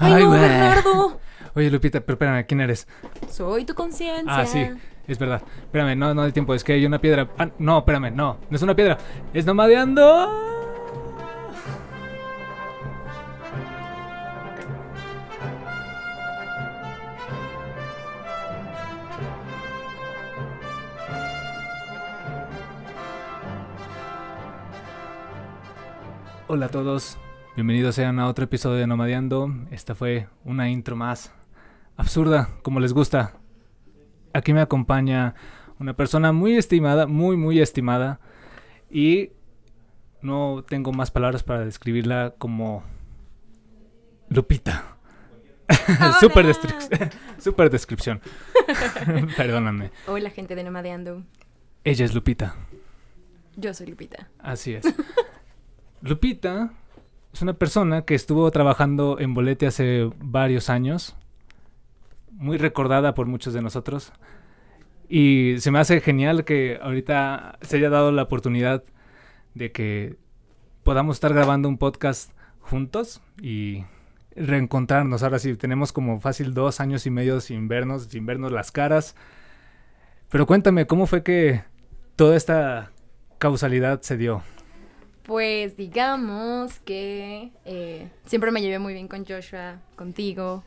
¡Ay, Ay, no, güey. Bernardo! Oye, Lupita, pero espérame, ¿quién eres? Soy tu conciencia. Ah, sí, es verdad. Espérame, no, no hay tiempo, es que hay una piedra. Ah, no, espérame, no, no es una piedra, es nomadeando. Hola a todos, bienvenidos sean a otro episodio de Nomadeando. Esta fue una intro más absurda, como les gusta. Aquí me acompaña una persona muy estimada, muy, muy estimada. Y no tengo más palabras para describirla como Lupita. super, destri- super descripción. Perdóname. Hola, gente de Nomadeando. Ella es Lupita. Yo soy Lupita. Así es. Lupita es una persona que estuvo trabajando en Bolete hace varios años, muy recordada por muchos de nosotros. Y se me hace genial que ahorita se haya dado la oportunidad de que podamos estar grabando un podcast juntos y reencontrarnos. Ahora sí, tenemos como fácil dos años y medio sin vernos, sin vernos las caras. Pero cuéntame, ¿cómo fue que toda esta causalidad se dio? Pues digamos que eh, siempre me llevé muy bien con Joshua, contigo,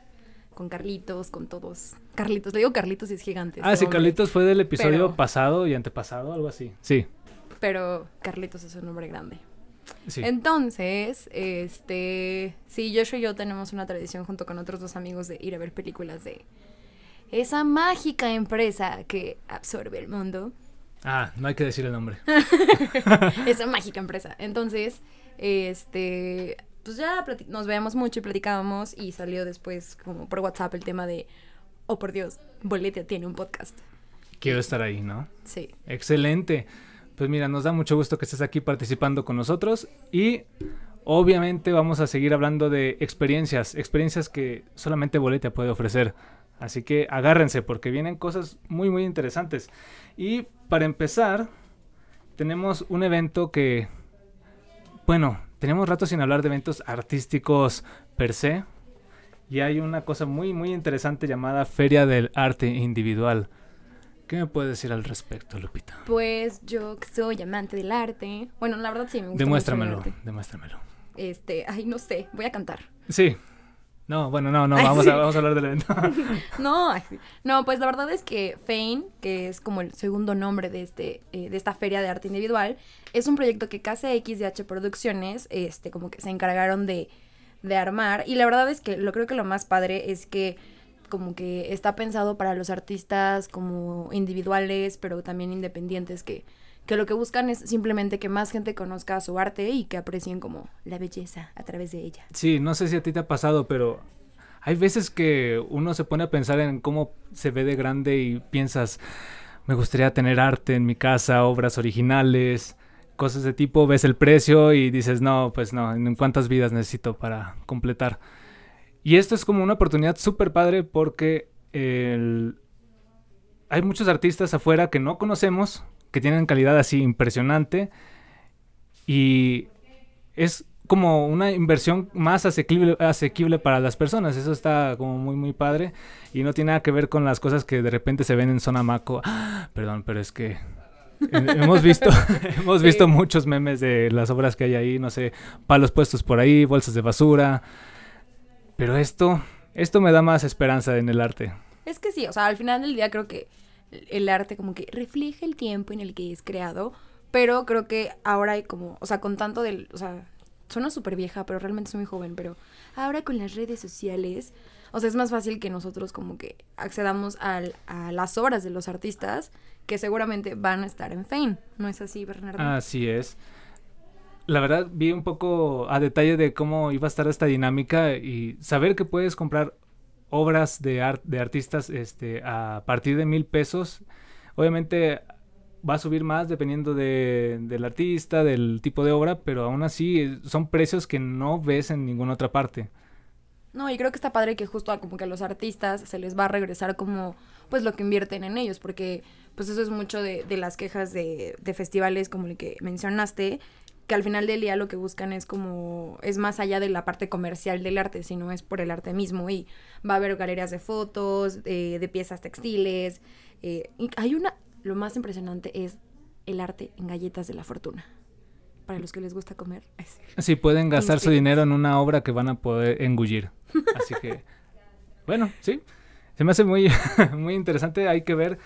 con Carlitos, con todos. Carlitos, le digo Carlitos y es gigante. Ah, sí, hombre. Carlitos fue del episodio Pero- pasado y antepasado, algo así. Sí, Pero Carlitos es un nombre grande. sí. Entonces, este, sí, Joshua y yo tenemos una tradición junto con otros dos amigos de ir a ver películas de esa mágica empresa que absorbe el mundo. Ah, no hay que decir el nombre. esa mágica empresa. Entonces, este, pues ya nos veíamos mucho y platicábamos y salió después como por WhatsApp el tema de, oh por Dios, Boletia tiene un podcast. Quiero estar ahí, ¿no? Sí. Excelente. Pues mira, nos da mucho gusto que estés aquí participando con nosotros y obviamente vamos a seguir hablando de experiencias, experiencias que solamente Boletia puede ofrecer. Así que agárrense porque vienen cosas muy muy interesantes. Y para empezar, tenemos un evento que, bueno, tenemos rato sin hablar de eventos artísticos per se. Y hay una cosa muy muy interesante llamada Feria del Arte Individual. ¿Qué me puedes decir al respecto, Lupita? Pues yo que soy amante del arte. Bueno, la verdad sí me gusta mucho el Demuéstramelo, arte. demuéstramelo. Este, ay, no sé, voy a cantar. Sí. No, bueno, no, no, vamos, sí. a, vamos a hablar del evento. No, no, pues la verdad es que Fane, que es como el segundo nombre de este, eh, de esta feria de arte individual, es un proyecto que KCXDH Producciones, este, como que se encargaron de, de armar. Y la verdad es que lo creo que lo más padre es que como que está pensado para los artistas como individuales, pero también independientes que, que lo que buscan es simplemente que más gente conozca su arte y que aprecien como la belleza a través de ella. Sí, no sé si a ti te ha pasado, pero hay veces que uno se pone a pensar en cómo se ve de grande y piensas, me gustaría tener arte en mi casa, obras originales, cosas de tipo, ves el precio y dices, no, pues no, ¿en cuántas vidas necesito para completar? Y esto es como una oportunidad súper padre porque el- hay muchos artistas afuera que no conocemos, que tienen calidad así impresionante y es como una inversión más asequible, asequible para las personas. Eso está como muy, muy padre. Y no tiene nada que ver con las cosas que de repente se ven en zona maco. ¡Ah! Perdón, pero es que hemos visto, hemos Sí. visto muchos memes de las obras que hay ahí. No sé, palos puestos por ahí, bolsas de basura. Pero esto, esto me da más esperanza en el arte. Es que sí, o sea, al final del día creo que el arte como que refleja el tiempo en el que es creado, pero creo que ahora hay como, o sea, con tanto del, o sea, suena súper vieja, pero realmente soy muy joven, pero ahora con las redes sociales, o sea, es más fácil que nosotros como que accedamos a las obras de los artistas que seguramente van a estar en Fame, ¿no es así, Bernardo? Así es. La verdad, vi un poco a detalle de cómo iba a estar esta dinámica y saber que puedes comprar obras de, art- de artistas este, a partir de mil pesos. Obviamente va a subir más dependiendo de- del artista, del tipo de obra, pero aún así eh, son precios que no ves en ninguna otra parte. No, y creo que está padre que justo a como que a los artistas se les va a regresar como pues lo que invierten en ellos, porque pues eso es mucho de, de las quejas de, de festivales como el que mencionaste, que al final del día lo que buscan es como, es más allá de la parte comercial del arte, sino es por el arte mismo y va a haber galerías de fotos, eh, de piezas textiles. eh, y hay una, lo más impresionante es el arte en galletas de la fortuna. Para los que les gusta comer. sí. Pueden gastar su dinero en una obra que van a poder engullir. Así que, bueno, sí. Se me hace muy, muy interesante. Hay que ver.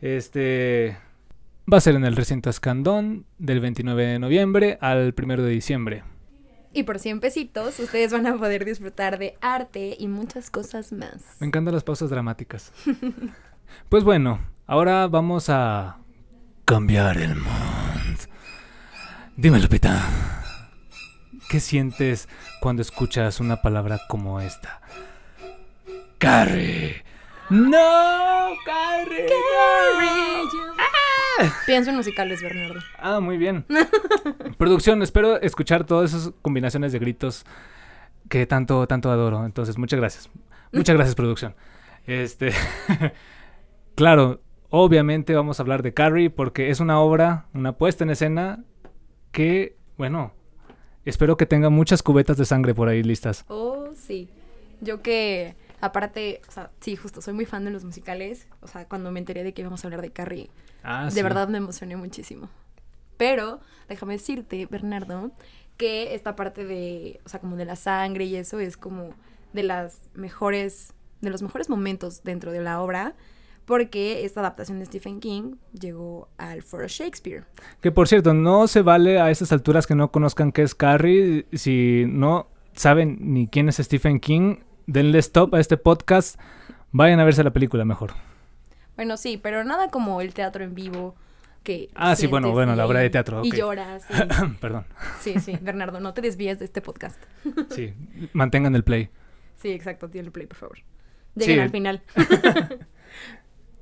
Este. Va a ser en el recinto Escandón del 29 de noviembre al 1 de diciembre. Y por 100 pesitos, ustedes van a poder disfrutar de arte y muchas cosas más. Me encantan las pausas dramáticas. Pues bueno, ahora vamos a cambiar el mundo. Dime, Lupita, ¿qué sientes cuando escuchas una palabra como esta? Carrie. No, Carrie. no. Pienso en musicales, Bernardo. Ah, muy bien. Producción, espero escuchar todas esas combinaciones de gritos que tanto, tanto adoro. Entonces, muchas gracias. Muchas gracias, producción. Este, claro, obviamente vamos a hablar de Carrie porque es una obra, una puesta en escena que, bueno, espero que tenga muchas cubetas de sangre por ahí listas. Oh, sí. Yo que, aparte, o sea, sí, justo, soy muy fan de los musicales. O sea, cuando me enteré de que íbamos a hablar de Carrie, Ah, de sí. verdad me emocioné muchísimo. Pero, déjame decirte, Bernardo, que esta parte de, o sea, como de la sangre y eso es como de las mejores, de los mejores momentos dentro de la obra, porque esta adaptación de Stephen King llegó al Foro Shakespeare. Que por cierto, no se vale a estas alturas que no conozcan qué es Carrie. Si no saben ni quién es Stephen King, denle stop a este podcast. Vayan a verse la película mejor. Bueno, sí, pero nada como el teatro en vivo que Ah, sí, bueno, bueno, la obra de teatro, Y lloras. y- Perdón. Sí, sí, Bernardo, no te desvíes de este podcast. Sí, mantengan el play. Sí, exacto, tiene el play, por favor. Lleguen Sí. al final.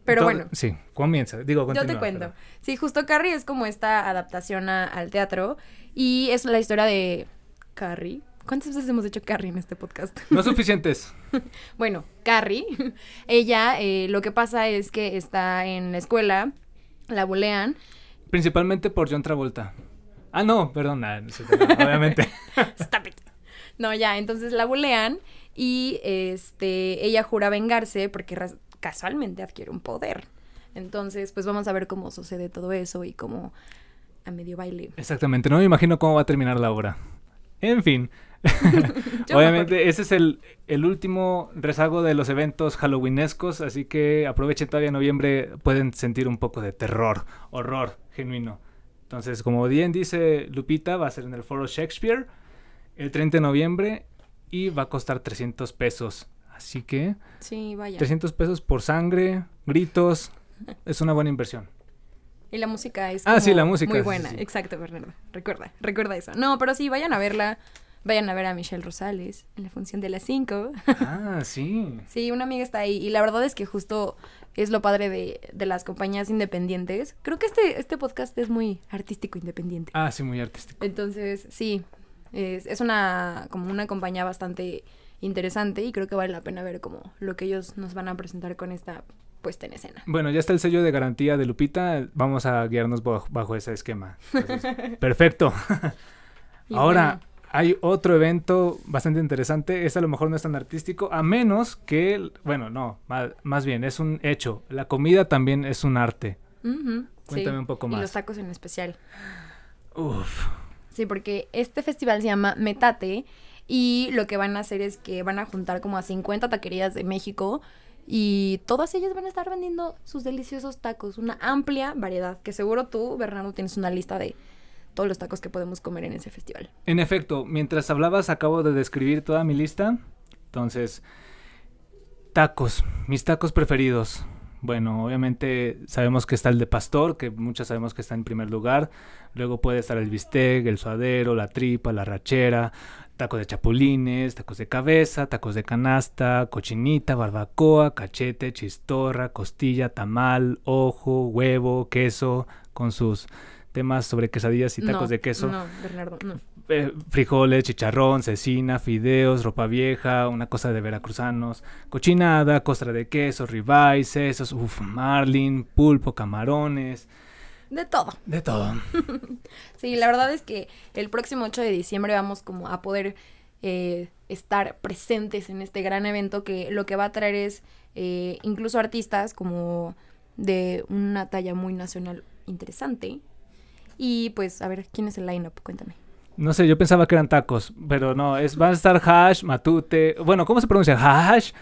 Pero Todo- bueno, Sí, comienza. Digo, yo te cuento. Sí, justo Carrie es como esta adaptación a- al teatro y es la historia de Carrie. ¿Cuántas veces hemos dicho Carrie en este podcast? No suficientes. Bueno, Carrie, ella eh, lo que pasa es que está en la escuela, la bulean Principalmente por John Travolta. Ah, no, perdón, nada, no sé, no, obviamente. Stop it. No, ya, entonces la bulean y este ella jura vengarse porque casualmente adquiere un poder. Entonces, pues vamos a ver cómo sucede todo eso y cómo a medio baile. Exactamente, no me imagino cómo va a terminar la obra. En fin, obviamente ese es el, el último rezago de los eventos halloweenescos, así que aprovechen todavía noviembre, pueden sentir un poco de terror, horror genuino. Entonces, como bien dice Lupita, va a ser en el Foro Shakespeare el 30 de noviembre y va a costar 300 pesos. Así que Sí, vaya. 300 pesos por sangre, gritos, es una buena inversión. Y la música es Ah, sí, la música, muy sí, buena. sí. Exacto, Bernardo. Recuerda, recuerda eso. No, pero sí, vayan a verla. Vayan a ver a Michelle Rosales en la función de las 5. Ah, sí. Sí, una amiga está ahí y la verdad es que justo es lo padre de, de las compañías independientes. Creo que este, este podcast es muy artístico independiente. Ah, sí, muy artístico. Entonces, sí, es, es una como una compañía bastante interesante y creo que vale la pena ver como lo que ellos nos van a presentar con esta puesta en escena. Bueno, ya está el sello de garantía de Lupita. Vamos a guiarnos bajo, bajo ese esquema. Entonces, perfecto. Ahora, bueno, hay otro evento bastante interesante. Este a lo mejor no es tan artístico, a menos que, bueno, no, más, bien, es un hecho. La comida también es un arte. ujú, Cuéntame un poco Y más. los tacos en especial. Uf. Sí, porque este festival se llama Metate y lo que van a hacer es que van a juntar como a 50 taquerías de México y todas ellas van a estar vendiendo sus deliciosos tacos, una amplia variedad, que seguro tú, Bernardo, tienes una lista de todos los tacos que podemos comer en ese festival. En efecto, mientras hablabas acabo de describir toda mi lista. Entonces, tacos, mis tacos preferidos. Bueno, obviamente sabemos que está el de pastor, que muchos sabemos que está en primer lugar. Luego puede estar el bistec, el suadero, la tripa, la rachera, tacos de chapulines, tacos de cabeza, tacos de canasta, cochinita, barbacoa, cachete, chistorra, costilla, tamal, ojo, huevo, queso, con sus temas sobre quesadillas y tacos No, de queso No, Bernardo, no. eh, frijoles, chicharrón, cecina, fideos, ropa vieja, una cosa de veracruzanos, cochinada, costra de queso, ribeye, sesos, uff, marlin, pulpo, camarones, De todo. De todo. sí, la verdad es que el próximo 8 de diciembre vamos como a poder eh, estar presentes en este gran evento que lo que va a traer es eh, incluso artistas como de una talla muy nacional interesante. Y pues, a ver, ¿quién es el line-up? Cuéntame. No sé, yo pensaba que eran tacos, pero no, es, van a estar Hash, Matute. Bueno, ¿cómo se pronuncia? Hash.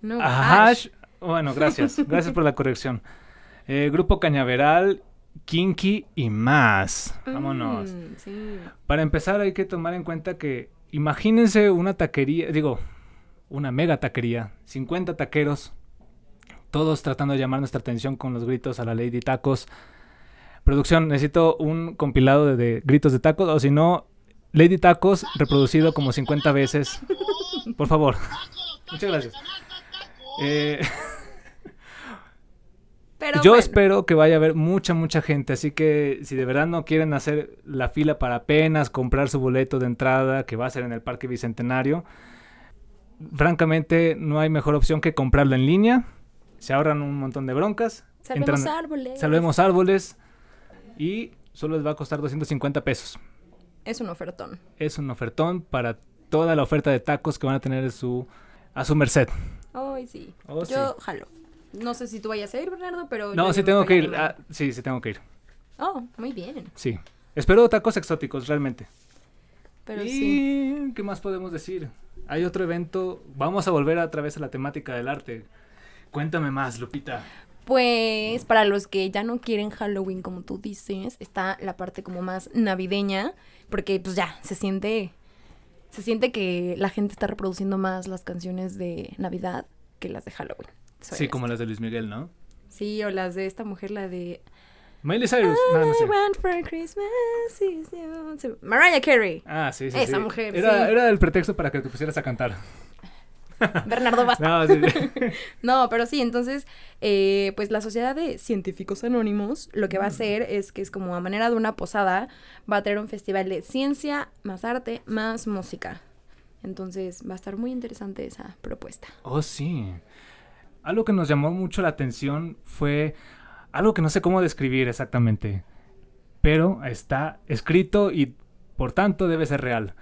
No, Hash. Bueno, gracias. Gracias por la corrección. Eh, Grupo Cañaveral, Kinky y más. Vámonos. Mm, sí. Para empezar hay que tomar en cuenta que imagínense una taquería, digo, una mega taquería, 50 taqueros, todos tratando de llamar nuestra atención con los gritos a la Lady Tacos. Producción, necesito un compilado de, de gritos de tacos, o si no, Lady Tacos reproducido como 50 veces. Por favor. Muchas gracias. Eh, Pero yo bueno, espero que vaya a haber mucha, mucha gente. Así que si de verdad no quieren hacer la fila para apenas comprar su boleto de entrada, que va a ser en el Parque Bicentenario, francamente no hay mejor opción que comprarlo en línea. Se ahorran un montón de broncas. Salvemos entran- árboles. Salvemos árboles. Y solo les va a costar 250 pesos. Es un ofertón. Es un ofertón para toda la oferta de tacos que van a tener su, a su merced. Ay, sí. Oh, Yo jalo. No sé si tú vayas a ir, Bernardo, pero. No, sí tengo que ir. Ah, sí, sí tengo que ir. Oh, muy bien. Sí. Espero tacos exóticos, realmente. Pero y sí. ¿qué más podemos decir? Hay otro evento. Vamos a volver otra vez a la temática del arte. Cuéntame más, Lupita. Pues para los que ya no quieren Halloween, como tú dices, está la parte como más navideña, porque pues ya se siente, se siente que la gente está reproduciendo más las canciones de Navidad que las de Halloween. Soy Sí, como las de Luis Miguel, ¿no? Sí, o las de esta mujer, la de Miley Cyrus. No, no sé. for Christmas is you. Sí, Mariah Carey. Ah, sí, sí. Esa sí. mujer, Era, sí. era el pretexto para que te pusieras a cantar. Bernardo Basta. No, sí, sí. No, pero sí, entonces, eh, pues la Sociedad de Científicos Anónimos lo que va a hacer es que es como a manera de una posada, va a tener un festival de ciencia, más arte, más música. Entonces va a estar muy interesante esa propuesta. Oh, sí. Algo que nos llamó mucho la atención fue algo que no sé cómo describir exactamente, pero está escrito y por tanto debe ser real.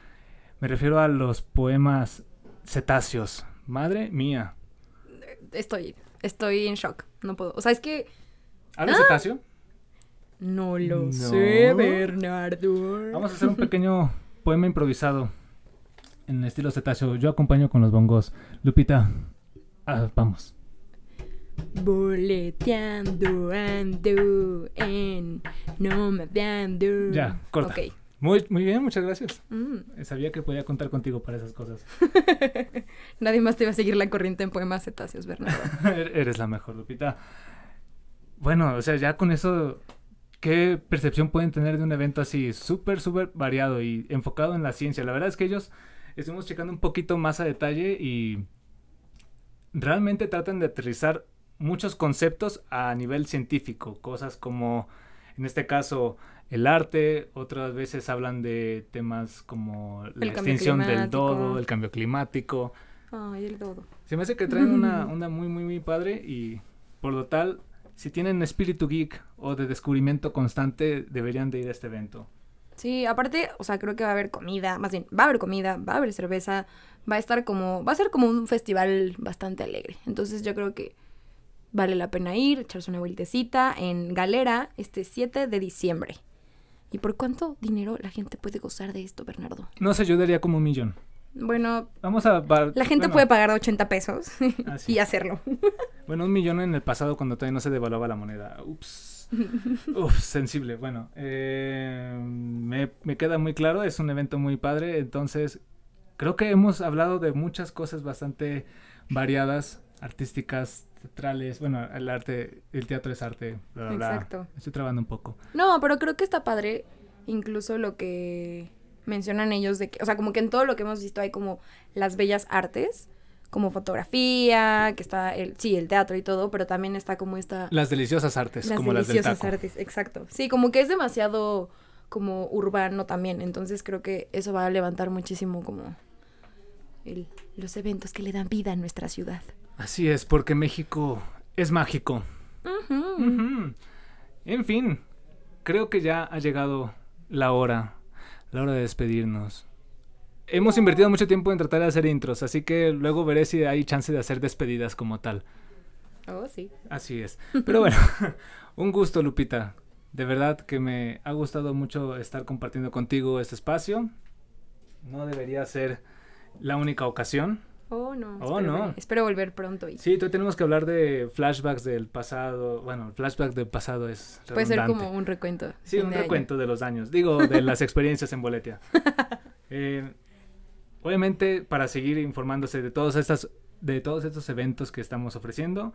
Me refiero a los poemas cetáceos. Madre mía. Estoy, estoy en shock, no puedo. O sea, es que ¿Habla Ah. cetáceo? no lo No. sé, Bernardo. Vamos a hacer un pequeño poema improvisado en estilo cetáceo. Yo acompaño con los bongos. Lupita, ah, vamos. Boleteando ando en no me dando. Ya, corta. Ok. Muy, muy bien, muchas gracias. Mm. Sabía que podía contar contigo para esas cosas. Nadie más te va a seguir la corriente en poemas cetáceos, Bernardo. Er- Eres la mejor, Lupita. Bueno, o sea, ya con eso, ¿qué percepción pueden tener de un evento así? Súper, súper variado y enfocado en la ciencia. La verdad es que ellos estuvimos checando un poquito más a detalle y realmente tratan de aterrizar muchos conceptos a nivel científico. Cosas como, en este caso, el arte. Otras veces hablan de temas como la El extinción del dodo, el cambio climático. Ay, el dodo. Se me hace que traen una onda muy, muy, muy padre y por lo tal, si tienen espíritu geek o de descubrimiento constante, deberían de ir a este evento. Sí, aparte, o sea, creo que va a haber comida, más bien, va a haber comida, va a haber cerveza, va a estar como, va a ser como un festival bastante alegre. Entonces yo creo que vale la pena ir, echarse una vueltecita en Galera este 7 de diciembre. ¿Y por cuánto dinero la gente puede gozar de esto, Bernardo? No sé, yo daría como un millón. Bueno, Vamos a... la gente bueno, puede pagar 80 pesos Ah, sí. y hacerlo. Bueno, un millón en el pasado cuando todavía no se devaluaba la moneda. Ups. Uf, sensible. Bueno, eh, me, me queda muy claro, es un evento muy padre, entonces creo que hemos hablado de muchas cosas bastante variadas, artísticas, teatrales. Bueno, el arte, el teatro es arte, bla. Exacto. Estoy trabando un poco. No, pero creo que está padre incluso lo que mencionan ellos de que, o sea, como que en todo lo que hemos visto hay como las bellas artes, como fotografía, que está el, sí, el teatro y todo, pero también está como esta Las deliciosas artes, las como las del deliciosas taco. artes, exacto. Sí, como que es demasiado como urbano también, entonces creo que eso va a levantar muchísimo como el- los eventos que le dan vida a nuestra ciudad. Así es, porque México es mágico. En fin, creo que ya ha llegado la hora, la hora de despedirnos. Hemos invertido mucho tiempo en tratar de hacer intros, así que luego veré si hay chance de hacer despedidas como tal. Oh, sí. Así es. Pero bueno, un gusto, Lupita. De verdad que me ha gustado mucho estar compartiendo contigo este espacio. No debería ser la única ocasión. Oh, no. Oh, espero, no. Espero volver pronto. Y Sí, tenemos que hablar de flashbacks del pasado. Bueno, el flashback del pasado es puede ser como un recuento. Sí, un de año. recuento de los años. Digo, de las experiencias en Boletia. Eh, obviamente, para seguir informándose de estas, de todos estos eventos que estamos ofreciendo,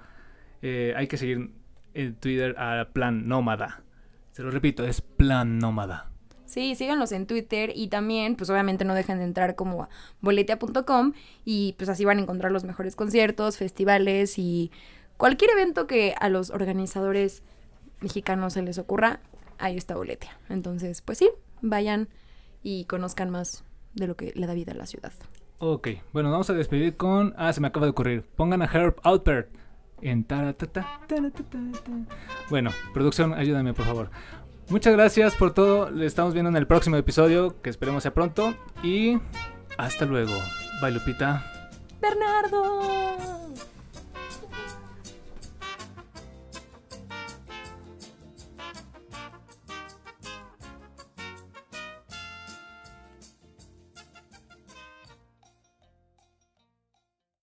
eh, hay que seguir en Twitter a Plan Nómada. Se lo repito, es Plan Nómada. Sí, síganlos en Twitter y también, pues obviamente no dejen de entrar como a boletia.com y pues así van a encontrar los mejores conciertos, festivales y cualquier evento que a los organizadores mexicanos se les ocurra, ahí está Boletia. Entonces, pues sí, vayan y conozcan más de lo que le da vida a la ciudad. Ok, bueno, vamos a despedir con... Ah, se me acaba de ocurrir. Pongan a Herb Alpert en... taratata. Bueno, producción, ayúdame por favor. Muchas gracias por todo. Le estamos viendo en el próximo episodio, que esperemos sea pronto. Y hasta luego. Bye, Lupita. Bernardo.